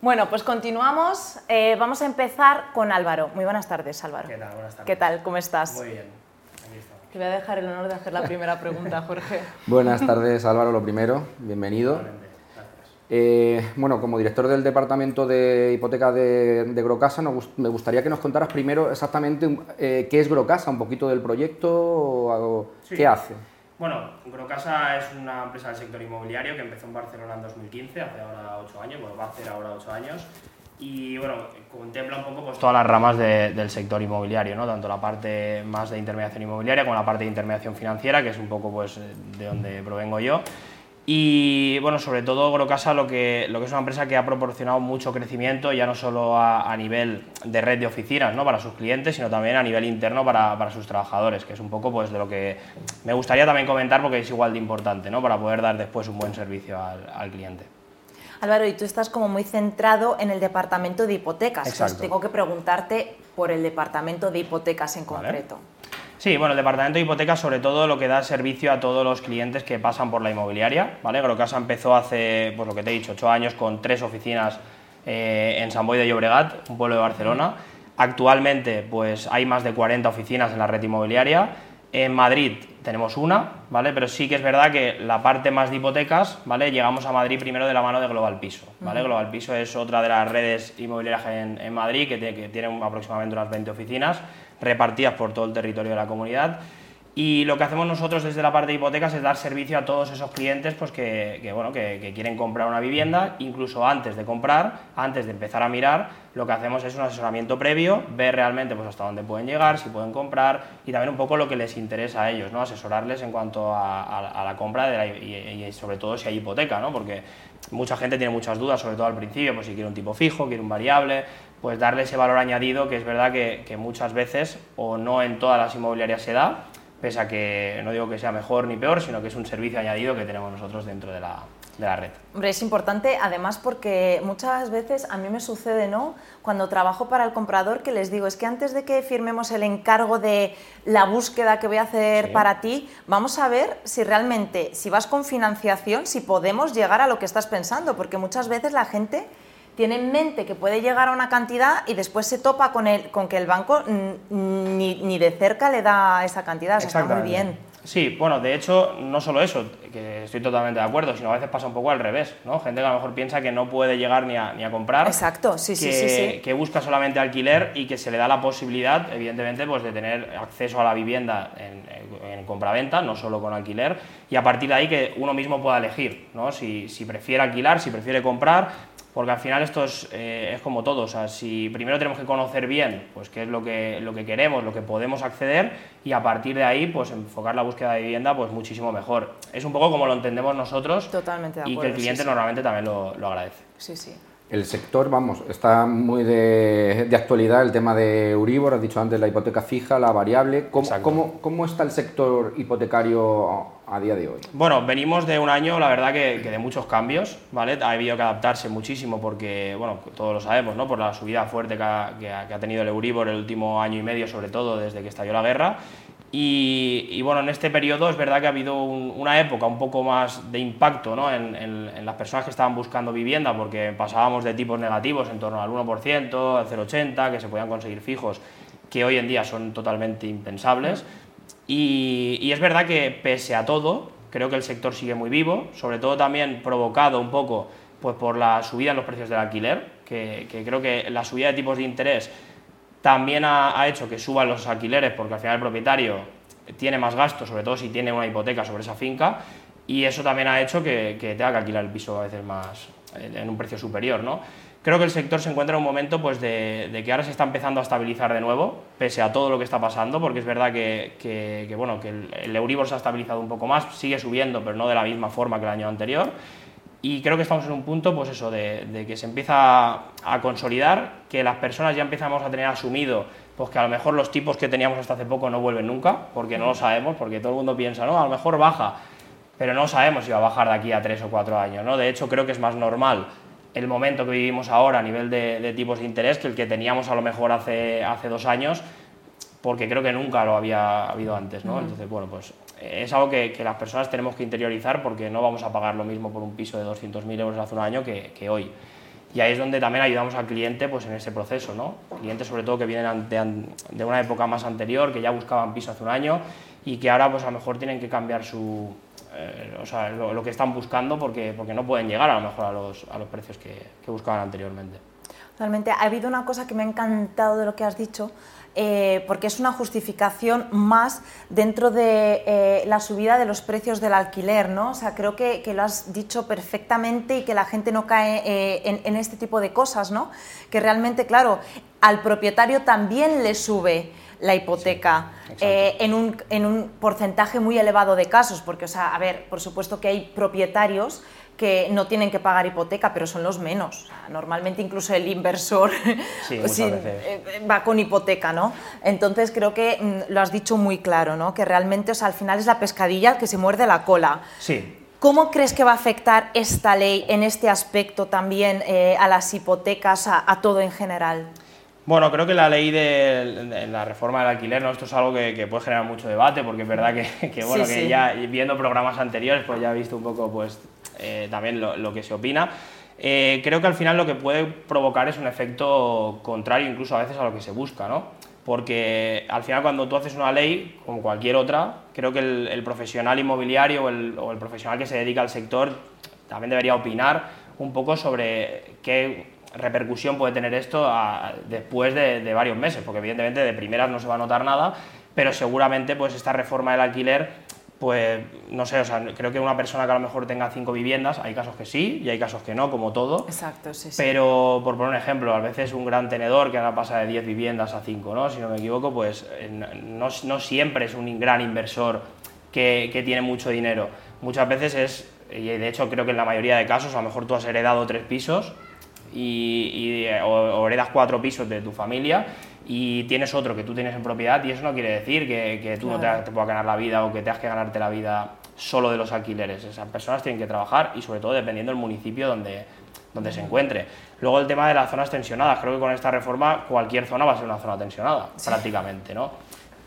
Bueno, pues continuamos. Eh, vamos a empezar con Álvaro. Muy buenas tardes, Álvaro. ¿Qué tal? Buenas tardes. ¿Qué tal? ¿Cómo estás? Muy bien. Aquí estamos. Te voy a dejar el honor de hacer la primera pregunta, Jorge. Buenas tardes Álvaro, lo primero, bienvenido. Gracias. Eh, bueno, como director del departamento de hipotecas de, de Grocasa, nos me gustaría que nos contaras primero exactamente eh, qué es Grocasa, un poquito del proyecto, o algo- Sí. qué hace. Bueno, Grocasa es una empresa del sector inmobiliario que empezó en Barcelona en 2015, hace ahora 8 años, bueno, va a hacer ahora 8 años. Y bueno, contempla un poco pues, todas las ramas de- del sector inmobiliario, ¿no? tanto la parte más de intermediación inmobiliaria como la parte de intermediación financiera, que es un poco pues, de donde provengo yo. Y bueno, sobre todo Grocasa lo que, lo que es una empresa que ha proporcionado mucho crecimiento, ya no solo a, a nivel de red de oficinas ¿no? para sus clientes, sino también a nivel interno para, para sus trabajadores, que es un poco pues, de lo que me gustaría también comentar porque es igual de importante ¿no? para poder dar después un buen servicio al, al cliente. Álvaro, y tú estás como muy centrado en el departamento de hipotecas. Exacto. tengo que preguntarte por el departamento de hipotecas en Vale. Sí, bueno, el departamento de hipotecas sobre todo lo que da servicio a todos los clientes que pasan por la inmobiliaria, ¿vale? Grocasa empezó hace, pues lo que te he dicho, ocho años con tres oficinas eh, en San Boi de Llobregat, un pueblo de Barcelona. Actualmente, pues hay más de 40 oficinas en la red inmobiliaria. En Madrid tenemos una, ¿vale? Pero sí que es verdad que la parte más de hipotecas, ¿vale? Llegamos a Madrid primero de la mano de Global Piso, ¿vale? Global Piso es otra de las redes inmobiliarias en, en Madrid que, tiene- que tiene aproximadamente unas 20 oficinas repartidas por todo el territorio de la comunidad. Y lo que hacemos nosotros desde la parte de hipotecas es dar servicio a todos esos clientes pues, que, que, bueno, que, que quieren comprar una vivienda, incluso antes de comprar, antes de empezar a mirar, lo que hacemos es un asesoramiento previo, ver realmente pues, hasta dónde pueden llegar, si pueden comprar y también un poco lo que les interesa a ellos, ¿no? asesorarles en cuanto a, a- a la compra de la- y, y sobre todo si hay hipoteca, ¿no? porque mucha gente tiene muchas dudas, sobre todo al principio, pues si quiere un tipo fijo, quiere un variable, pues darle ese valor añadido que es verdad que, que muchas veces o no en todas las inmobiliarias se da, pese a que no digo que sea mejor ni peor, sino que es un servicio añadido que tenemos nosotros dentro de la, de la red. Hombre, es importante además porque muchas veces a mí me sucede, ¿no? Cuando trabajo para el comprador que les digo, es que antes de que firmemos el encargo de la búsqueda que voy a hacer Sí. para ti, vamos a ver si realmente, si vas con financiación, si podemos llegar a lo que estás pensando, porque muchas veces la gente tiene en mente que puede llegar a una cantidad y después se topa con, el, con que el banco ni, ni de cerca le da esa cantidad. O sea, está muy bien. Sí, bueno, de hecho, no solo eso, que estoy totalmente de acuerdo, sino a veces pasa un poco al revés, ¿no? Gente que a lo mejor piensa que no puede llegar ni a, ni a comprar. Exacto, sí, sí, que, sí, sí. que busca solamente alquiler y que se le da la posibilidad, evidentemente, pues de tener acceso a la vivienda en, en compraventa, no solo con alquiler, y a partir de ahí que uno mismo pueda elegir, ¿no? Si, si prefiere alquilar, si prefiere comprar, porque al final esto es, eh, es como todo, o sea, si primero tenemos que conocer bien pues qué es lo que, lo que queremos, lo que podemos acceder y a partir de ahí pues enfocar la búsqueda de vivienda pues muchísimo mejor. Es un poco como lo entendemos nosotros Totalmente de y que el cliente sí. normalmente también lo, lo agradece. Sí, sí. El sector, vamos, está muy de, de actualidad el tema de Euribor, has dicho antes la hipoteca fija, la variable. ¿Cómo, cómo, cómo está el sector hipotecario a día de hoy? Bueno, venimos de un año, la verdad, que, que de muchos cambios, ¿vale? Ha habido que adaptarse muchísimo porque, bueno, todos lo sabemos, ¿no? Por la subida fuerte que ha, que ha- tenido el Euribor el último año y medio, sobre todo desde que estalló la guerra. Y, y, bueno, en este periodo es verdad que ha habido un- una época un poco más de impacto ¿no? en, en- en las personas que estaban buscando vivienda, porque pasábamos de tipos negativos en torno al 1%, al 0,80, que se podían conseguir fijos, que hoy en día son totalmente impensables. Y, y es verdad que pese a todo, creo que el sector sigue muy vivo, sobre todo también provocado un poco pues, por la subida en los precios del alquiler, que, creo que la subida de tipos de interés también ha, hecho que suban los alquileres porque al final el propietario tiene más gastos, sobre todo si tiene una hipoteca sobre esa finca, y eso también ha hecho que, que tenga que alquilar el piso a veces más en un precio superior. ¿no? Creo que el sector se encuentra en un momento pues, de, que ahora se está empezando a estabilizar de nuevo, pese a todo lo que está pasando, porque es verdad que, bueno, que el, el se ha estabilizado un poco más, sigue subiendo, pero no de la misma forma que el año anterior. Y creo que estamos en un punto, pues eso, de, de que se empieza a, a consolidar, que las personas ya empezamos a tener asumido, pues que a lo mejor los tipos que teníamos hasta hace poco no vuelven nunca, porque no lo sabemos, porque todo el mundo piensa, no, a lo mejor baja, pero no sabemos si va a bajar de aquí a tres o cuatro años, ¿no? De hecho, creo que es más normal el momento que vivimos ahora a nivel de, de tipos de interés que el que teníamos a lo mejor hace, hace dos años, porque creo que nunca lo había habido antes, ¿no? Entonces, bueno, pues eh, es algo que, que las personas tenemos que interiorizar porque no vamos a pagar lo mismo por un piso de 200.000 euros hace un año que, que hoy. Y ahí es donde también ayudamos al cliente pues, en ese proceso, ¿no? Clientes sobre todo que vienen de, una época más anterior, que ya buscaban piso hace un año y que ahora pues a lo mejor tienen que cambiar su, eh, o sea, lo, que están buscando porque, porque no pueden llegar a lo mejor a los, a los precios que, que buscaban anteriormente. Realmente ha habido una cosa que me ha encantado de lo que has dicho, eh, porque es una justificación más dentro de eh, la subida de los precios del alquiler, ¿no? O sea, creo que, lo has dicho perfectamente y que la gente no cae eh, en, este tipo de cosas, ¿no? Que realmente, claro, al propietario también le sube la hipoteca en, un, en un porcentaje muy elevado de casos, porque, o sea, a ver, por supuesto que hay propietarios que no tienen que pagar hipoteca, pero son los menos. normalmente incluso el inversor eh, va con hipoteca, ¿no? Entonces creo que mm, lo has dicho muy claro, ¿no? Que realmente, o sea, al final es la pescadilla que se muerde la cola. Sí. ¿Cómo crees que va a afectar esta ley en este aspecto también eh, a las hipotecas, a, todo en general? Bueno, creo que la ley de, la reforma del alquiler, ¿no? esto es algo que, puede generar mucho debate, porque es verdad que, bueno, que ya viendo programas anteriores, pues ya he visto un poco pues, eh, también lo, que se opina. Eh, creo que al final lo que puede provocar es un efecto contrario incluso a veces a lo que se busca, ¿no? Porque al final cuando tú haces una ley, como cualquier otra, creo que el, profesional inmobiliario o el, profesional que se dedica al sector también debería opinar un poco sobre qué repercusión puede tener esto después de, de, varios meses, porque evidentemente de primeras no se va a notar nada, pero seguramente pues esta reforma del alquiler pues no sé, o sea, creo que una persona que a lo mejor tenga cinco viviendas, hay casos que sí y hay casos que no, como todo. Exacto, sí, sí. Pero, por poner un ejemplo, a veces un gran tenedor que ahora pasa de 10 viviendas a 5, ¿no? Si no me equivoco, pues eh, no, no siempre es un gran inversor que, que, tiene mucho dinero. Muchas veces es, y de hecho creo que en la mayoría de casos, a lo mejor tú has heredado tres pisos y, y o heredas cuatro pisos de tu familia y tienes otro que tú tienes en propiedad y eso no quiere decir que, tú no te, te, puedas ganar la vida o que tengas que ganarte la vida solo de los alquileres. Esas personas tienen que trabajar y sobre todo dependiendo del municipio donde, donde se encuentre. Luego el tema de las zonas tensionadas, creo que con esta reforma cualquier zona va a ser una zona tensionada, prácticamente, ¿no?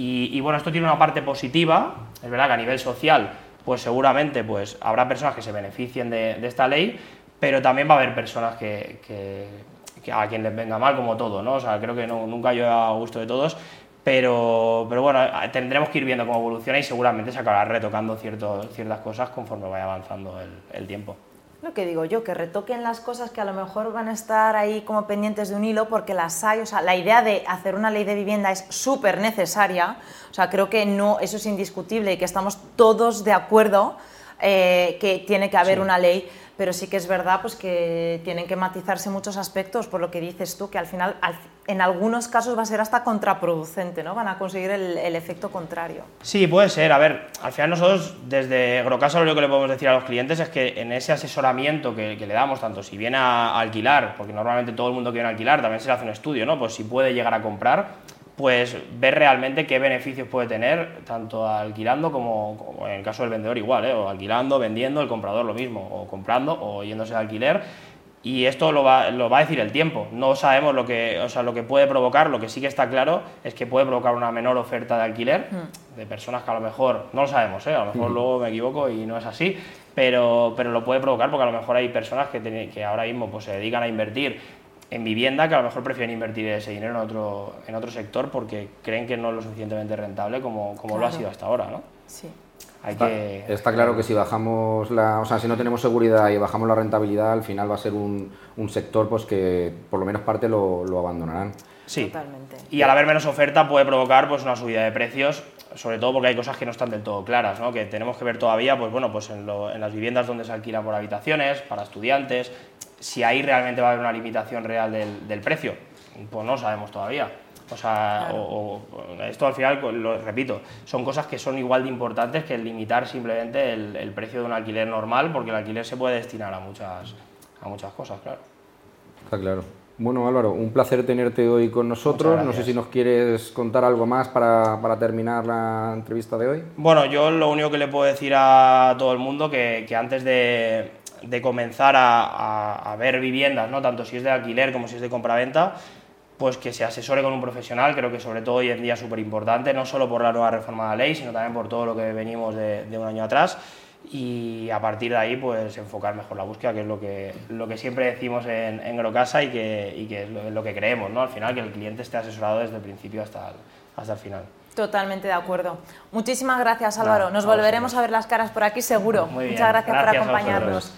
Y, bueno, esto tiene una parte positiva, es verdad que a nivel social, pues seguramente pues, habrá personas que se beneficien de, esta ley, pero también va a haber personas que, a quien les venga mal, como todo, ¿no? O sea, creo que nunca yo a gusto de todos, pero, pero bueno, tendremos que ir viendo cómo evoluciona y seguramente se acabará retocando ciertas cosas conforme vaya avanzando el, tiempo. Lo que digo yo, que retoquen las cosas que a lo mejor van a estar ahí como pendientes de un hilo porque las hay, o sea, la idea de hacer una ley de vivienda es súper necesaria, o sea, creo que no, eso es indiscutible y que estamos todos de acuerdo eh, que tiene que haber una ley, pero sí que es verdad pues, que tienen que matizarse muchos aspectos, por lo que dices tú, que al final en algunos casos va a ser hasta contraproducente, ¿no? van a conseguir el, efecto contrario. Sí, puede ser. A ver, al final nosotros desde Grocasa lo único que le podemos decir a los clientes es que en ese asesoramiento que, le damos, tanto si viene a, alquilar, porque normalmente todo el mundo que viene a alquilar también se le hace un estudio, ¿no? pues si puede llegar a comprar, pues ver realmente qué beneficios puede tener, tanto alquilando como, en el caso del vendedor igual, ¿eh? o alquilando, vendiendo, el comprador lo mismo, o comprando o yéndose de alquiler. Y esto lo va, lo va, a decir el tiempo. No sabemos lo que, o sea, lo que puede provocar, lo que sí que está claro es que puede provocar una menor oferta de alquiler hmm. de personas que a lo mejor, no lo sabemos, ¿eh? a lo mejor hmm. luego me equivoco y no es así, pero, pero lo puede provocar porque a lo mejor hay personas que, que ahora mismo pues, se dedican a invertir en vivienda que a lo mejor prefieren invertir ese dinero en otro, en otro sector porque creen que no es lo suficientemente rentable como, como lo ha sido hasta ahora, ¿no? Sí. Hay está, que... está claro que si bajamos la, o sea, si no tenemos seguridad y bajamos la rentabilidad, al final va a ser un, un sector pues que por lo menos parte lo, lo abandonarán. Sí. Totalmente. Y al haber menos oferta puede provocar pues una subida de precios, sobre todo porque hay cosas que no están del todo claras, ¿no? que tenemos que ver todavía, pues bueno, pues en, lo, en las viviendas donde se alquila por habitaciones, para estudiantes, si ahí realmente va a haber una limitación real del, precio, pues no lo sabemos todavía. O sea, esto al final, lo repito, son cosas que son igual de importantes que el limitar simplemente el, precio de un alquiler normal, porque el alquiler se puede destinar a muchas, a muchas cosas, claro. Está claro. Bueno, Álvaro, un placer tenerte hoy con nosotros. No sé si nos quieres contar algo más para, para, terminar la entrevista de hoy. Bueno, yo lo único que le puedo decir a todo el mundo que, que antes de, de comenzar a, ver viviendas, ¿no? tanto si es de alquiler como si es de compraventa, pues que se asesore con un profesional, creo que sobre todo hoy en día es súper importante, no solo por la nueva reforma de la ley, sino también por todo lo que venimos de, un año atrás. y a partir de ahí pues enfocar mejor la búsqueda, que es lo que, lo que siempre decimos en, en Grocasa y que, y que es lo, lo, que creemos, ¿no? Al final, que el cliente esté asesorado desde el principio hasta el, hasta el final. Totalmente de acuerdo. Muchísimas gracias Álvaro, nos volveremos a ver las caras por aquí seguro. Muy bien. Muchas gracias, gracias por acompañarnos.